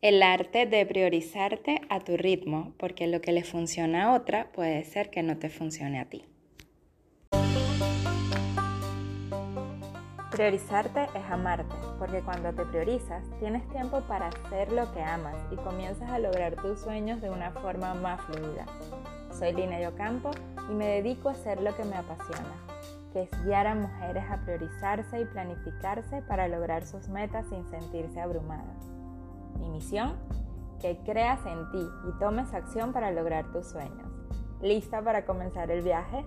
El arte de priorizarte a tu ritmo, porque lo que le funciona a otra puede ser que no te funcione a ti. Priorizarte es amarte, porque cuando te priorizas tienes tiempo para hacer lo que amas y comienzas a lograr tus sueños de una forma más fluida. Soy Lina Yocampo y me dedico a hacer lo que me apasiona, que es guiar a mujeres a priorizarse y planificarse para lograr sus metas sin sentirse abrumadas. Que creas en ti y tomes acción para lograr tus sueños. ¿Lista para comenzar el viaje?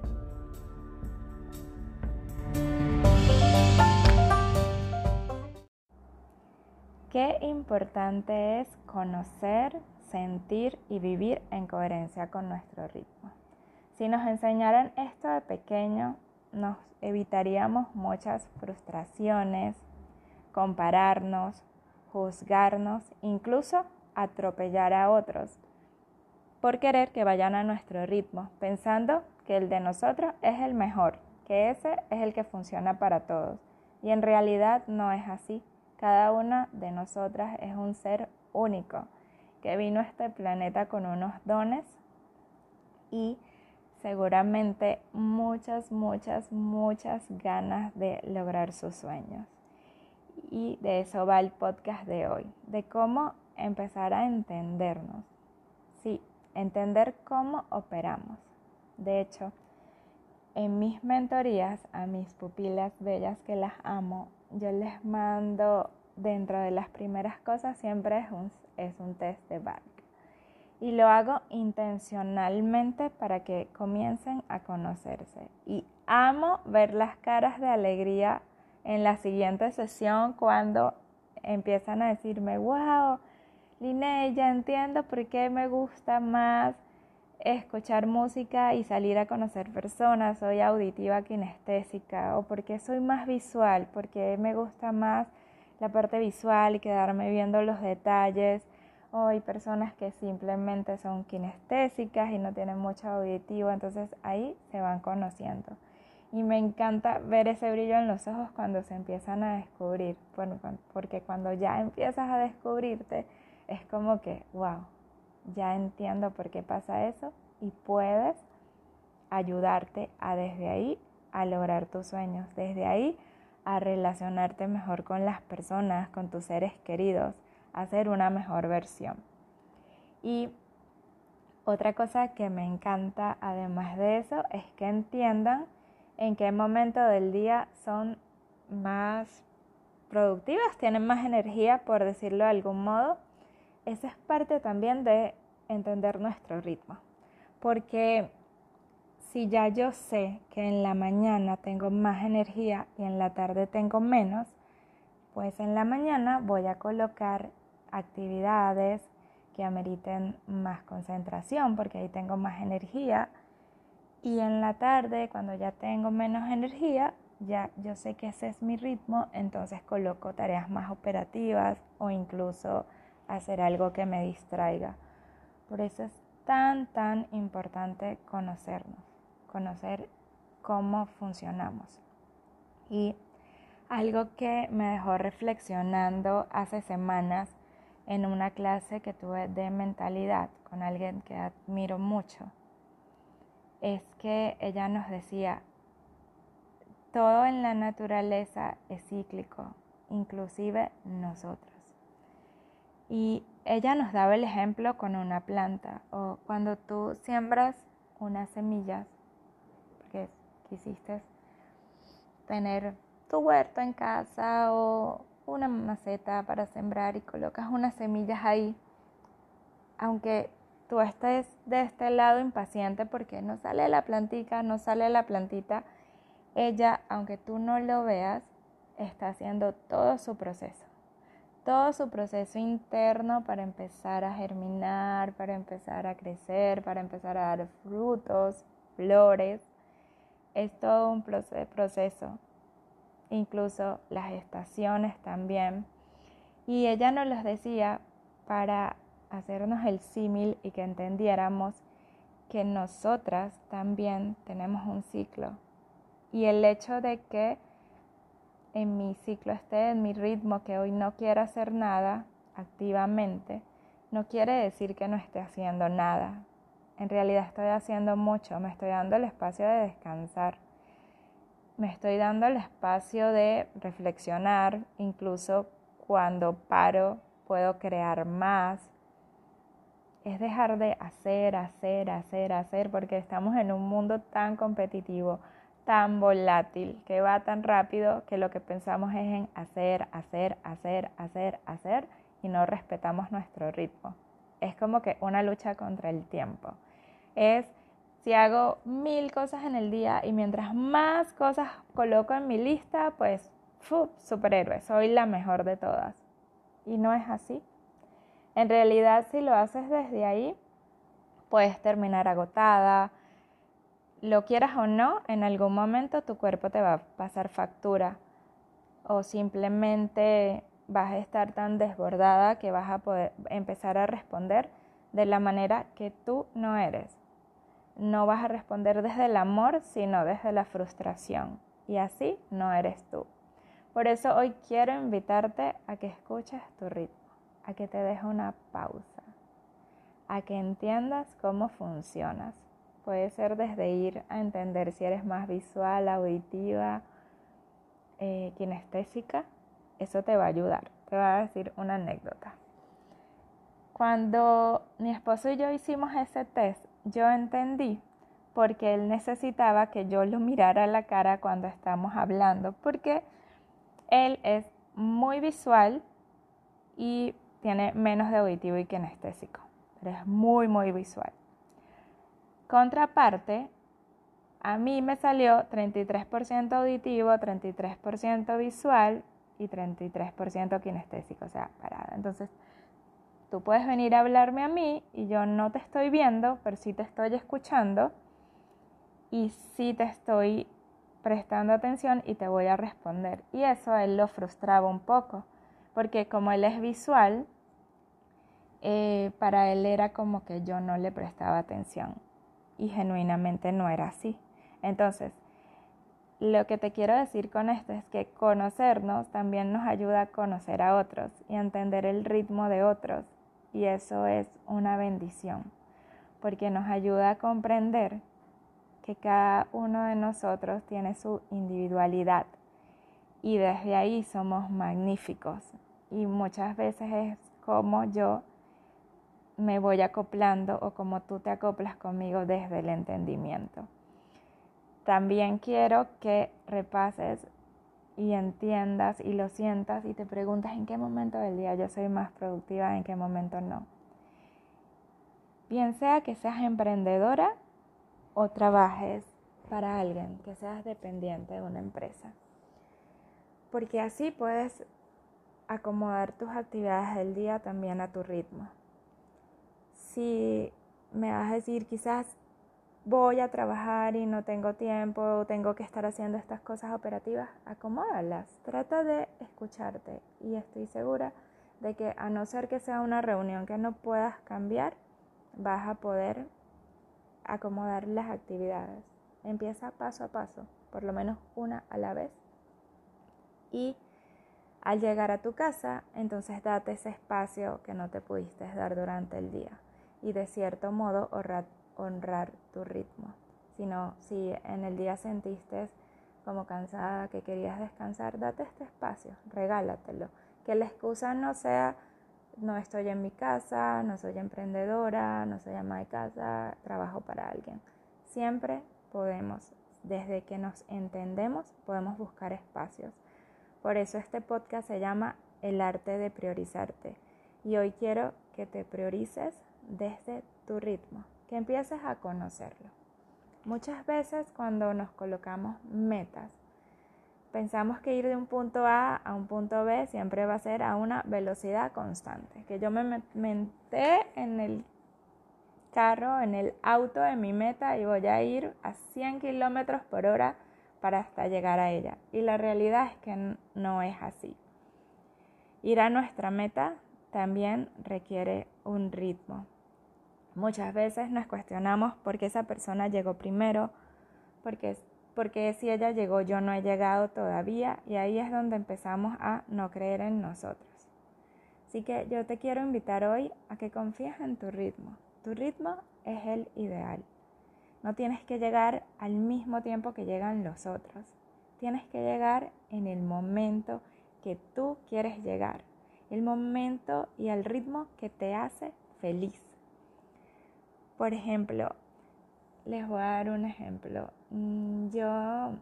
Qué importante es conocer, sentir y vivir en coherencia con nuestro ritmo. Si nos enseñaran esto de pequeño, nos evitaríamos muchas frustraciones, compararnos, juzgarnos, incluso atropellar a otros, por querer que vayan a nuestro ritmo, pensando que el de nosotros es el mejor, que ese es el que funciona para todos. Y en realidad no es así. Cada una de nosotras es un ser único que vino a este planeta con unos dones y seguramente muchas, muchas, muchas ganas de lograr sus sueños. Y de eso va el podcast de hoy, de cómo empezar a entendernos. Sí, entender cómo operamos. De hecho, en mis mentorías a mis pupilas bellas que las amo, yo les mando dentro de las primeras cosas siempre es un, es un test de BARC. Y lo hago intencionalmente para que comiencen a conocerse. Y amo ver las caras de alegría en la siguiente sesión cuando empiezan a decirme, wow, Liné, ya entiendo por qué me gusta más escuchar música y salir a conocer personas, soy auditiva kinestésica, o porque soy más visual, porque me gusta más la parte visual y quedarme viendo los detalles, o hay personas que simplemente son kinestésicas y no tienen mucho auditivo, entonces ahí se van conociendo. Y me encanta ver ese brillo en los ojos cuando se empiezan a descubrir, porque cuando ya empiezas a descubrirte, es como que, wow, ya entiendo por qué pasa eso y puedes ayudarte a desde ahí a lograr tus sueños, desde ahí a relacionarte mejor con las personas, con tus seres queridos, a ser una mejor versión. Y otra cosa que me encanta además de eso es que entiendan en qué momento del día son más productivas, tienen más energía, por decirlo de algún modo. Esa es parte también de entender nuestro ritmo. Porque si ya yo sé que en la mañana tengo más energía y en la tarde tengo menos, pues en la mañana voy a colocar actividades que ameriten más concentración porque ahí tengo más energía y en la tarde cuando ya tengo menos energía ya yo sé que ese es mi ritmo entonces coloco tareas más operativas o incluso hacer algo que me distraiga por eso es tan, tan importante conocernos, conocer cómo funcionamos. Y algo que me dejó reflexionando hace semanas en una clase que tuve de mentalidad con alguien que admiro mucho, es que ella nos decía, todo en la naturaleza es cíclico, inclusive nosotros. Y ella nos daba el ejemplo con una planta o cuando tú siembras unas semillas, porque quisiste tener tu huerto en casa o una maceta para sembrar y colocas unas semillas ahí, aunque tú estés de este lado impaciente porque no sale la plantita, no sale la plantita, ella, aunque tú no lo veas, está haciendo todo su proceso todo su proceso interno para empezar a germinar, para empezar a crecer, para empezar a dar frutos, flores. Es todo un proceso, incluso las estaciones también. Y ella nos los decía para hacernos el símil y que entendiéramos que nosotras también tenemos un ciclo. Y el hecho de que en mi ciclo esté en mi ritmo, que hoy no quiero hacer nada, activamente, no quiere decir que no esté haciendo nada. En realidad estoy haciendo mucho, me estoy dando el espacio de descansar, me estoy dando el espacio de reflexionar, incluso cuando paro puedo crear más. Es dejar de hacer, hacer, hacer, hacer, porque estamos en un mundo tan competitivo, tan volátil, que va tan rápido que lo que pensamos es en hacer, hacer, hacer, hacer, hacer y no respetamos nuestro ritmo. Es como que una lucha contra el tiempo. Es si hago mil cosas en el día y mientras más cosas coloco en mi lista, pues, ¡fu! superhéroe, soy la mejor de todas. Y no es así. En realidad, si lo haces desde ahí, puedes terminar agotada. Lo quieras o no, en algún momento tu cuerpo te va a pasar factura o simplemente vas a estar tan desbordada que vas a poder empezar a responder de la manera que tú no eres. No vas a responder desde el amor, sino desde la frustración. Y así no eres tú. Por eso hoy quiero invitarte a que escuches tu ritmo, a que te dejes una pausa, a que entiendas cómo funcionas. Puede ser desde ir a entender si eres más visual, auditiva, eh, kinestésica, eso te va a ayudar. Te voy a decir una anécdota. Cuando mi esposo y yo hicimos ese test, yo entendí porque él necesitaba que yo lo mirara a la cara cuando estamos hablando, porque él es muy visual y tiene menos de auditivo y kinestésico, pero es muy, muy visual. Contraparte, a mí me salió 33% auditivo, 33% visual y 33% kinestésico, o sea, parada. Entonces, tú puedes venir a hablarme a mí y yo no te estoy viendo, pero sí te estoy escuchando y sí te estoy prestando atención y te voy a responder. Y eso a él lo frustraba un poco, porque como él es visual, eh, para él era como que yo no le prestaba atención y genuinamente no era así. Entonces, lo que te quiero decir con esto es que conocernos también nos ayuda a conocer a otros y a entender el ritmo de otros. Y eso es una bendición, porque nos ayuda a comprender que cada uno de nosotros tiene su individualidad y desde ahí somos magníficos. Y muchas veces es como yo me voy acoplando o como tú te acoplas conmigo desde el entendimiento. También quiero que repases y entiendas y lo sientas y te preguntas en qué momento del día yo soy más productiva, en qué momento no. Bien sea que seas emprendedora o trabajes para alguien, que seas dependiente de una empresa. Porque así puedes acomodar tus actividades del día también a tu ritmo. Si me vas a decir quizás voy a trabajar y no tengo tiempo, tengo que estar haciendo estas cosas operativas, acomódalas, trata de escucharte y estoy segura de que a no ser que sea una reunión que no puedas cambiar, vas a poder acomodar las actividades. Empieza paso a paso, por lo menos una a la vez. Y al llegar a tu casa, entonces date ese espacio que no te pudiste dar durante el día y de cierto modo honrar tu ritmo, sino si en el día sentiste como cansada, que querías descansar, date este espacio, regálatelo. Que la excusa no sea no estoy en mi casa, no soy emprendedora, no soy ama de casa, trabajo para alguien. Siempre podemos, desde que nos entendemos, podemos buscar espacios. Por eso este podcast se llama El arte de priorizarte. Y hoy quiero que te priorices desde tu ritmo que empieces a conocerlo. Muchas veces cuando nos colocamos metas, pensamos que ir de un punto A a un punto B siempre va a ser a una velocidad constante. Que yo me menté en el carro, en el auto de mi meta y voy a ir a 100 kilómetros por hora para hasta llegar a ella. Y la realidad es que no es así. Ir a nuestra meta también requiere un ritmo, Muchas veces nos cuestionamos por qué esa persona llegó primero, porque, porque si ella llegó yo no he llegado todavía y ahí es donde empezamos a no creer en nosotros. Así que yo te quiero invitar hoy a que confíes en tu ritmo. Tu ritmo es el ideal. No tienes que llegar al mismo tiempo que llegan los otros. Tienes que llegar en el momento que tú quieres llegar. El momento y el ritmo que te hace feliz. Por ejemplo, les voy a dar un ejemplo. Mm, yo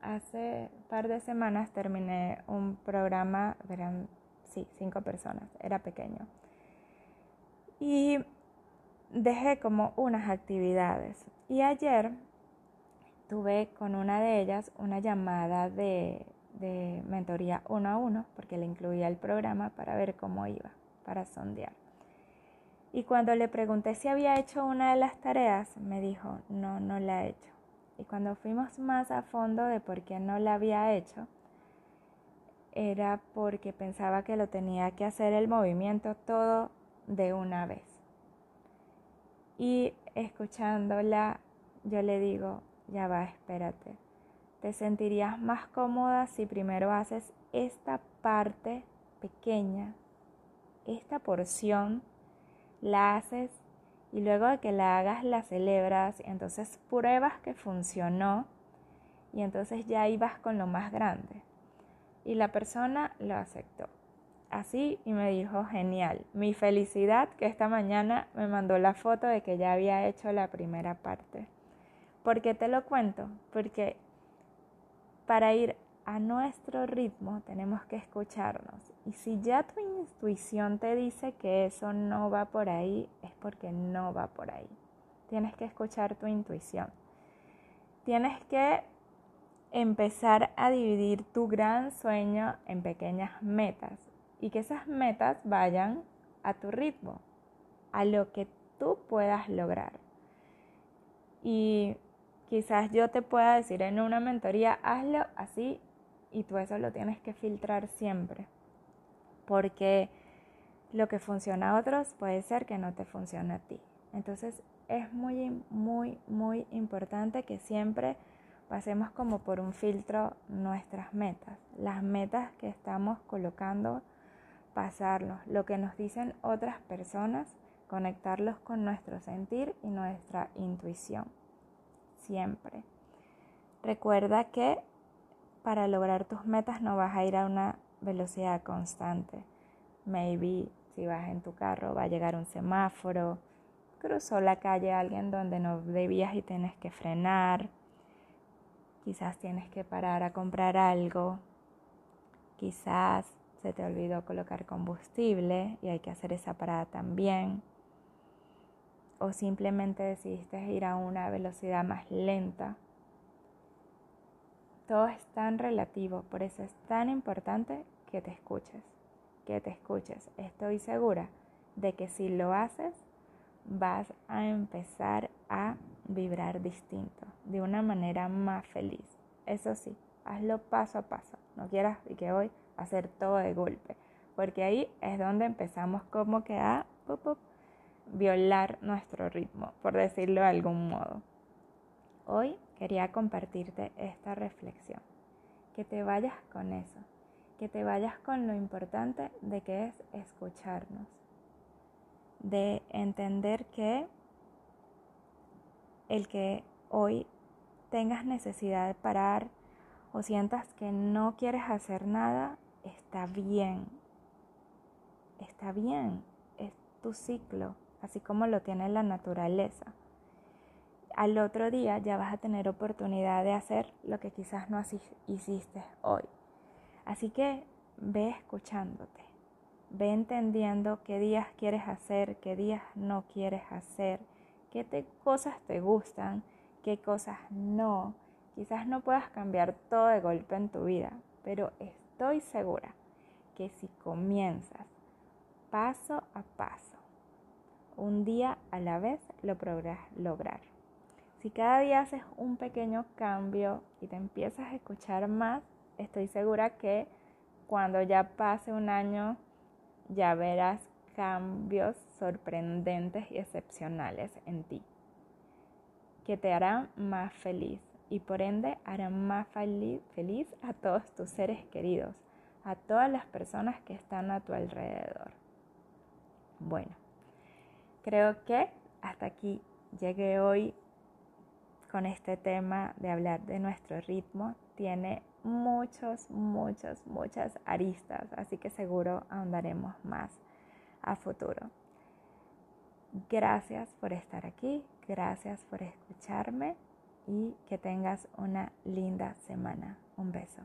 hace par de semanas terminé un programa, eran, sí, cinco personas, era pequeño. Y dejé como unas actividades. Y ayer tuve con una de ellas una llamada de, de mentoría uno a uno, porque le incluía el programa para ver cómo iba, para sondear. Y cuando le pregunté si había hecho una de las tareas, me dijo, no, no la he hecho. Y cuando fuimos más a fondo de por qué no la había hecho, era porque pensaba que lo tenía que hacer el movimiento todo de una vez. Y escuchándola, yo le digo, ya va, espérate. Te sentirías más cómoda si primero haces esta parte pequeña, esta porción la haces y luego de que la hagas la celebras y entonces pruebas que funcionó y entonces ya ibas con lo más grande. Y la persona lo aceptó. Así y me dijo, genial, mi felicidad que esta mañana me mandó la foto de que ya había hecho la primera parte. ¿Por qué te lo cuento? Porque para ir a nuestro ritmo tenemos que escucharnos. Y si ya tu intuición te dice que eso no va por ahí, es porque no va por ahí. Tienes que escuchar tu intuición. Tienes que empezar a dividir tu gran sueño en pequeñas metas y que esas metas vayan a tu ritmo, a lo que tú puedas lograr. Y quizás yo te pueda decir en una mentoría, hazlo así y tú eso lo tienes que filtrar siempre, porque lo que funciona a otros puede ser que no te funcione a ti. Entonces es muy, muy, muy importante que siempre pasemos como por un filtro nuestras metas, las metas que estamos colocando, pasarlos, lo que nos dicen otras personas, conectarlos con nuestro sentir y nuestra intuición, siempre. Recuerda que para lograr tus metas no vas a ir a una velocidad constante. Maybe si vas en tu carro va a llegar un semáforo, cruzó la calle alguien donde no debías y tienes que frenar, quizás tienes que parar a comprar algo, quizás se te olvidó colocar combustible y hay que hacer esa parada también, o simplemente decidiste ir a una velocidad más lenta todo es tan relativo, por eso es tan importante que te escuches, que te escuches. Estoy segura de que si lo haces, vas a empezar a vibrar distinto, de una manera más feliz. Eso sí, hazlo paso a paso. No quieras y que hoy hacer todo de golpe, porque ahí es donde empezamos como que a violar nuestro ritmo, por decirlo de algún modo. Hoy quería compartirte esta reflexión. Que te vayas con eso, que te vayas con lo importante de que es escucharnos, de entender que el que hoy tengas necesidad de parar o sientas que no quieres hacer nada, está bien. Está bien, es tu ciclo, así como lo tiene la naturaleza al otro día ya vas a tener oportunidad de hacer lo que quizás no hiciste hoy. Así que ve escuchándote, ve entendiendo qué días quieres hacer, qué días no quieres hacer, qué cosas te gustan, qué cosas no. Quizás no puedas cambiar todo de golpe en tu vida, pero estoy segura que si comienzas paso a paso, un día a la vez, lo podrás lograr. Si cada día haces un pequeño cambio y te empiezas a escuchar más, estoy segura que cuando ya pase un año ya verás cambios sorprendentes y excepcionales en ti, que te harán más feliz y por ende harán más feliz a todos tus seres queridos, a todas las personas que están a tu alrededor. Bueno, creo que hasta aquí llegué hoy con este tema de hablar de nuestro ritmo. Tiene muchos, muchos, muchas aristas, así que seguro ahondaremos más a futuro. Gracias por estar aquí, gracias por escucharme y que tengas una linda semana. Un beso.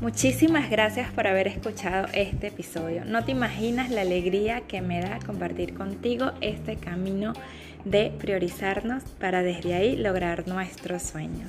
Muchísimas gracias por haber escuchado este episodio. No te imaginas la alegría que me da compartir contigo este camino de priorizarnos para desde ahí lograr nuestros sueños.